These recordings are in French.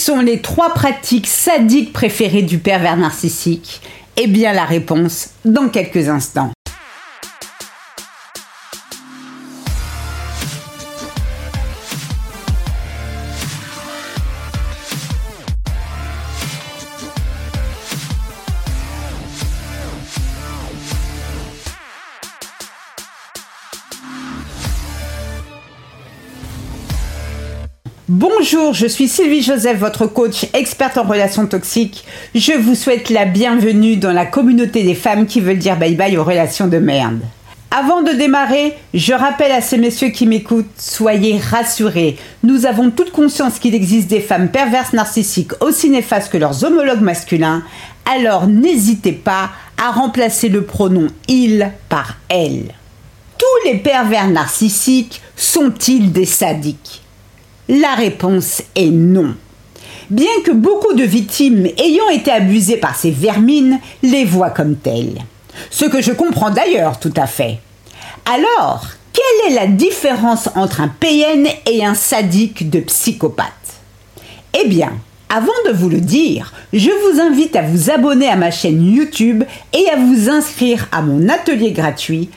sont les trois pratiques sadiques préférées du pervers narcissique? Eh bien la réponse dans quelques instants. Bonjour, je suis Sylvie Joseph, votre coach experte en relations toxiques. Je vous souhaite la bienvenue dans la communauté des femmes qui veulent dire bye bye aux relations de merde. Avant de démarrer, je rappelle à ces messieurs qui m'écoutent, soyez rassurés. Nous avons toute conscience qu'il existe des femmes perverses narcissiques aussi néfastes que leurs homologues masculins, alors n'hésitez pas à remplacer le pronom il par elle. Tous les pervers narcissiques sont-ils des sadiques? La réponse est non. Bien que beaucoup de victimes ayant été abusées par ces vermines les voient comme telles. Ce que je comprends d'ailleurs tout à fait. Alors, quelle est la différence entre un PN et un sadique de psychopathe? Eh bien, avant de vous le dire, je vous invite à vous abonner à ma chaîne YouTube et à vous inscrire à mon atelier gratuit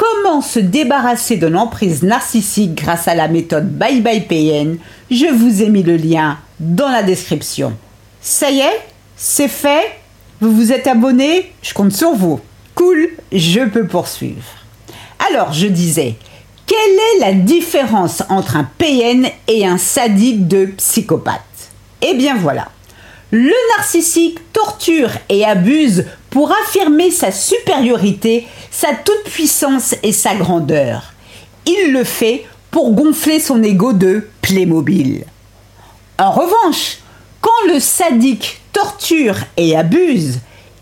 Comment se débarrasser de l'emprise narcissique grâce à la méthode Bye Bye PN Je vous ai mis le lien dans la description. Ça y est C'est fait Vous vous êtes abonné? Je compte sur vous. Cool, je peux poursuivre. Alors, je disais, quelle est la différence entre un PN et un sadique de psychopathe? Eh bien voilà. Le narcissique torture et abuse pour affirmer sa supériorité, sa toute-puissance et sa grandeur. Il le fait pour gonfler son ego de Playmobil. En revanche, quand le sadique torture et abuse,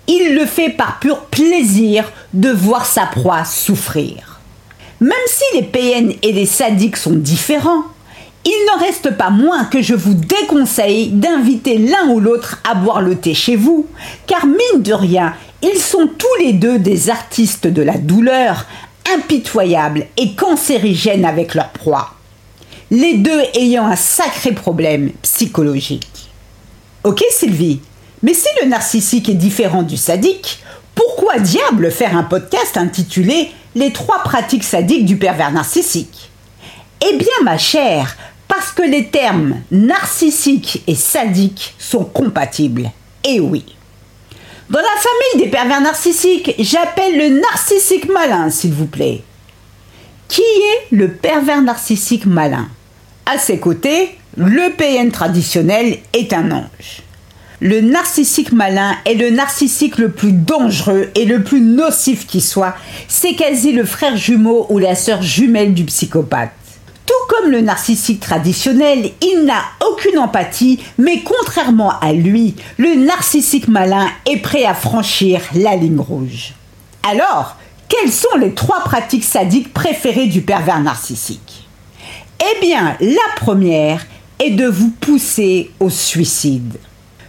il le fait par pur plaisir de voir sa proie souffrir. Même si les PN et les sadiques sont différents, il n'en reste pas moins que je vous déconseille d'inviter l'un ou l'autre à boire le thé chez vous, car mine de rien, ils sont tous les deux des artistes de la douleur, impitoyables et cancérigènes avec leur proie. Les deux ayant un sacré problème psychologique. Ok Sylvie, mais si le narcissique est différent du sadique, pourquoi diable faire un podcast intitulé Les trois pratiques sadiques du pervers narcissique Eh bien ma chère, parce que les termes narcissique et sadique sont compatibles. Et oui. Dans la famille des pervers narcissiques, j'appelle le narcissique malin, s'il vous plaît. Qui est le pervers narcissique malin? À ses côtés, le PN traditionnel est un ange. Le narcissique malin est le narcissique le plus dangereux et le plus nocif qui soit. C'est quasi le frère jumeau ou la sœur jumelle du psychopathe. Tout comme le narcissique traditionnel, il n'a aucune empathie, mais contrairement à lui, le narcissique malin est prêt à franchir la ligne rouge. Alors, quelles sont les trois pratiques sadiques préférées du pervers narcissique? Eh bien, la première est de vous pousser au suicide.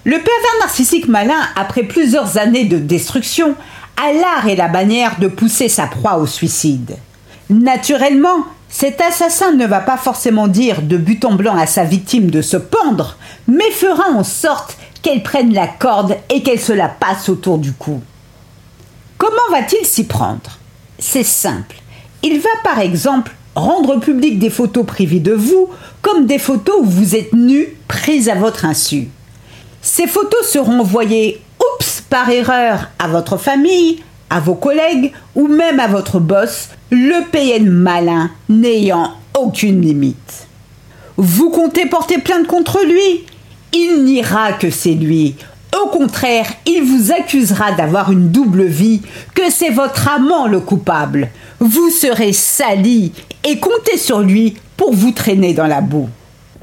Le pervers narcissique malin, après plusieurs années de destruction, a l'art et la manière de pousser sa proie au suicide. Naturellement, cet assassin ne va pas forcément dire de but en blanc à sa victime de se pendre, mais fera en sorte qu'elle prenne la corde et qu'elle se la passe autour du cou. Comment va-t-il s'y prendre? C'est simple. Il va par exemple rendre public des photos privées de vous, comme des photos où vous êtes nu, prises à votre insu. Ces photos seront envoyées, oups, par erreur, à votre famille, à vos collègues ou même à votre boss, le PN malin n'ayant aucune limite. Vous comptez porter plainte contre lui Il n'ira que c'est lui. Au contraire, il vous accusera d'avoir une double vie, que c'est votre amant le coupable. Vous serez sali et comptez sur lui pour vous traîner dans la boue.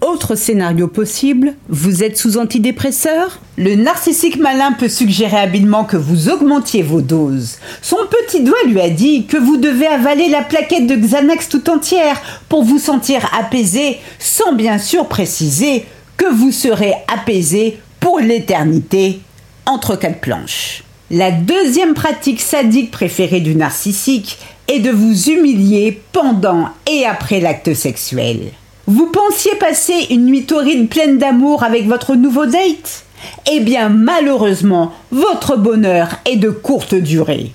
Autre scénario possible, vous êtes sous antidépresseur? Le narcissique malin peut suggérer habilement que vous augmentiez vos doses. Son petit doigt lui a dit que vous devez avaler la plaquette de Xanax tout entière pour vous sentir apaisé, sans bien sûr préciser que vous serez apaisé pour l'éternité entre quatre planches. La deuxième pratique sadique préférée du narcissique est de vous humilier pendant et après l'acte sexuel. Vous pensiez passer une nuit torride pleine d'amour avec votre nouveau date? Eh bien, malheureusement, votre bonheur est de courte durée.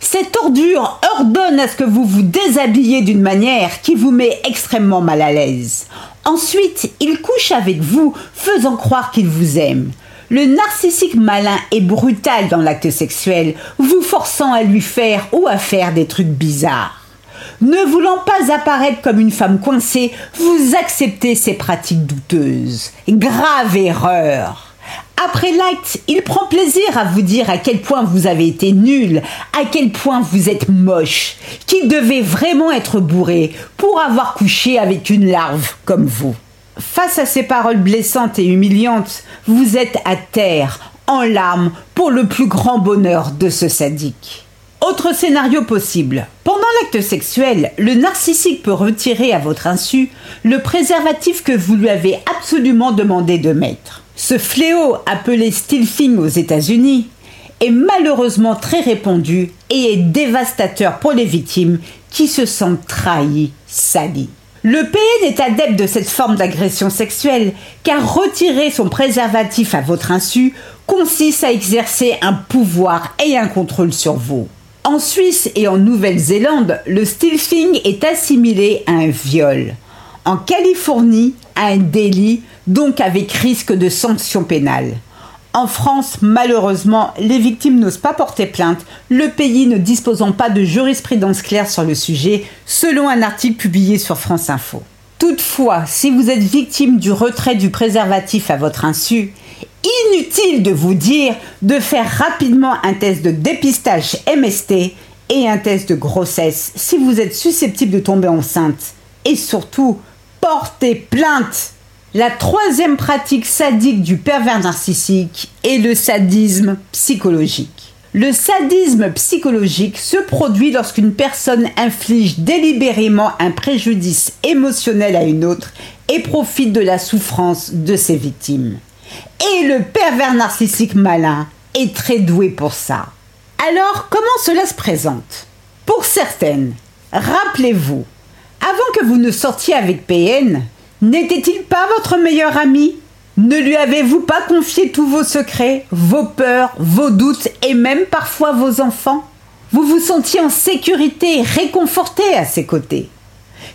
Cette ordure ordonne à ce que vous vous déshabillez d'une manière qui vous met extrêmement mal à l'aise. Ensuite, il couche avec vous, faisant croire qu'il vous aime. Le narcissique malin est brutal dans l'acte sexuel, vous forçant à lui faire ou à faire des trucs bizarres. Ne voulant pas apparaître comme une femme coincée, vous acceptez ses pratiques douteuses. Grave erreur. Après l'acte, il prend plaisir à vous dire à quel point vous avez été nul, à quel point vous êtes moche, qu'il devait vraiment être bourré pour avoir couché avec une larve comme vous. Face à ces paroles blessantes et humiliantes, vous êtes à terre, en larmes, pour le plus grand bonheur de ce sadique. Autre scénario possible. Pendant l'acte sexuel, le narcissique peut retirer à votre insu le préservatif que vous lui avez absolument demandé de mettre. Ce fléau, appelé stilfing aux États-Unis, est malheureusement très répandu et est dévastateur pour les victimes qui se sentent trahies, salies. Le PN est adepte de cette forme d'agression sexuelle car retirer son préservatif à votre insu consiste à exercer un pouvoir et un contrôle sur vous. En Suisse et en Nouvelle-Zélande, le stilfing est assimilé à un viol. En Californie, à un délit donc avec risque de sanction pénale. En France, malheureusement, les victimes n'osent pas porter plainte, le pays ne disposant pas de jurisprudence claire sur le sujet, selon un article publié sur France Info. Toutefois, si vous êtes victime du retrait du préservatif à votre insu, inutile de vous dire de faire rapidement un test de dépistage MST et un test de grossesse si vous êtes susceptible de tomber enceinte. Et surtout, portez plainte la troisième pratique sadique du pervers narcissique est le sadisme psychologique. Le sadisme psychologique se produit lorsqu'une personne inflige délibérément un préjudice émotionnel à une autre et profite de la souffrance de ses victimes. Et le pervers narcissique malin est très doué pour ça. Alors, comment cela se présente? Pour certaines, rappelez-vous, avant que vous ne sortiez avec PN, N'était-il pas votre meilleur ami? Ne lui avez-vous pas confié tous vos secrets, vos peurs, vos doutes et même parfois vos enfants? Vous vous sentiez en sécurité, réconforté à ses côtés.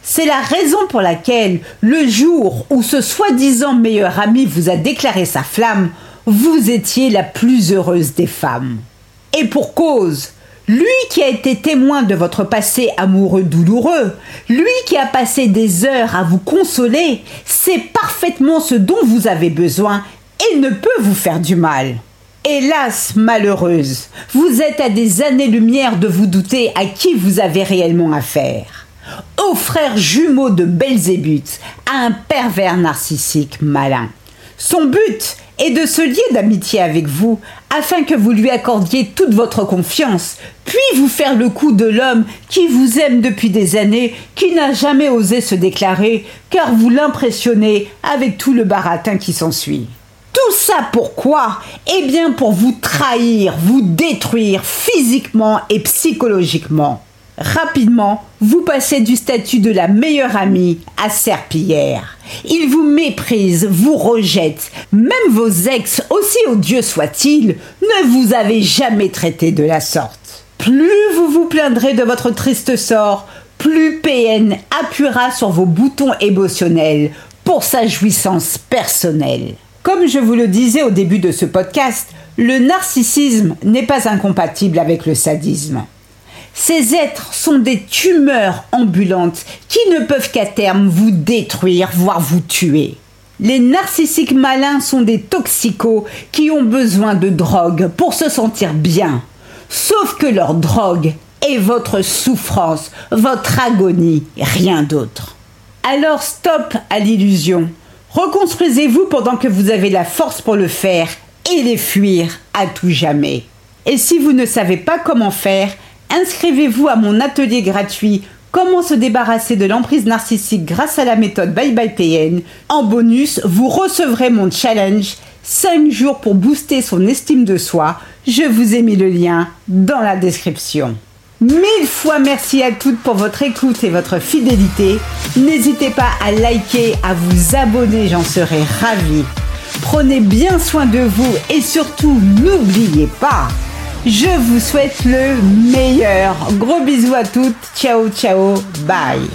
C'est la raison pour laquelle, le jour où ce soi-disant meilleur ami vous a déclaré sa flamme, vous étiez la plus heureuse des femmes. Et pour cause, lui qui a été témoin de votre passé amoureux douloureux, lui qui a passé des heures à vous consoler, sait parfaitement ce dont vous avez besoin et ne peut vous faire du mal. Hélas, malheureuse, vous êtes à des années-lumière de vous douter à qui vous avez réellement affaire. Au frère jumeau de Belzébuth, à un pervers narcissique malin. Son but et de se lier d'amitié avec vous, afin que vous lui accordiez toute votre confiance, puis vous faire le coup de l'homme qui vous aime depuis des années, qui n'a jamais osé se déclarer, car vous l'impressionnez avec tout le baratin qui s'ensuit. Tout ça pourquoi? Eh bien pour vous trahir, vous détruire physiquement et psychologiquement. Rapidement, vous passez du statut de la meilleure amie à serpillière. Il vous méprise, vous rejette. Même vos ex, aussi odieux soient-ils, ne vous avez jamais traité de la sorte. Plus vous vous plaindrez de votre triste sort, plus PN appuiera sur vos boutons émotionnels pour sa jouissance personnelle. Comme je vous le disais au début de ce podcast, le narcissisme n'est pas incompatible avec le sadisme. Ces êtres sont des tumeurs ambulantes qui ne peuvent qu'à terme vous détruire, voire vous tuer. Les narcissiques malins sont des toxicos qui ont besoin de drogue pour se sentir bien. Sauf que leur drogue est votre souffrance, votre agonie, rien d'autre. Alors stop à l'illusion. Reconstruisez-vous pendant que vous avez la force pour le faire et les fuir à tout jamais. Et si vous ne savez pas comment faire, Inscrivez-vous à mon atelier gratuit Comment se débarrasser de l'emprise narcissique grâce à la méthode Bye Bye PN. En bonus, vous recevrez mon challenge 5 jours pour booster son estime de soi. Je vous ai mis le lien dans la description. Mille fois merci à toutes pour votre écoute et votre fidélité. N'hésitez pas à liker, à vous abonner, j'en serai ravie. Prenez bien soin de vous et surtout n'oubliez pas, je vous souhaite le meilleur. Gros bisous à toutes. Ciao, ciao. Bye.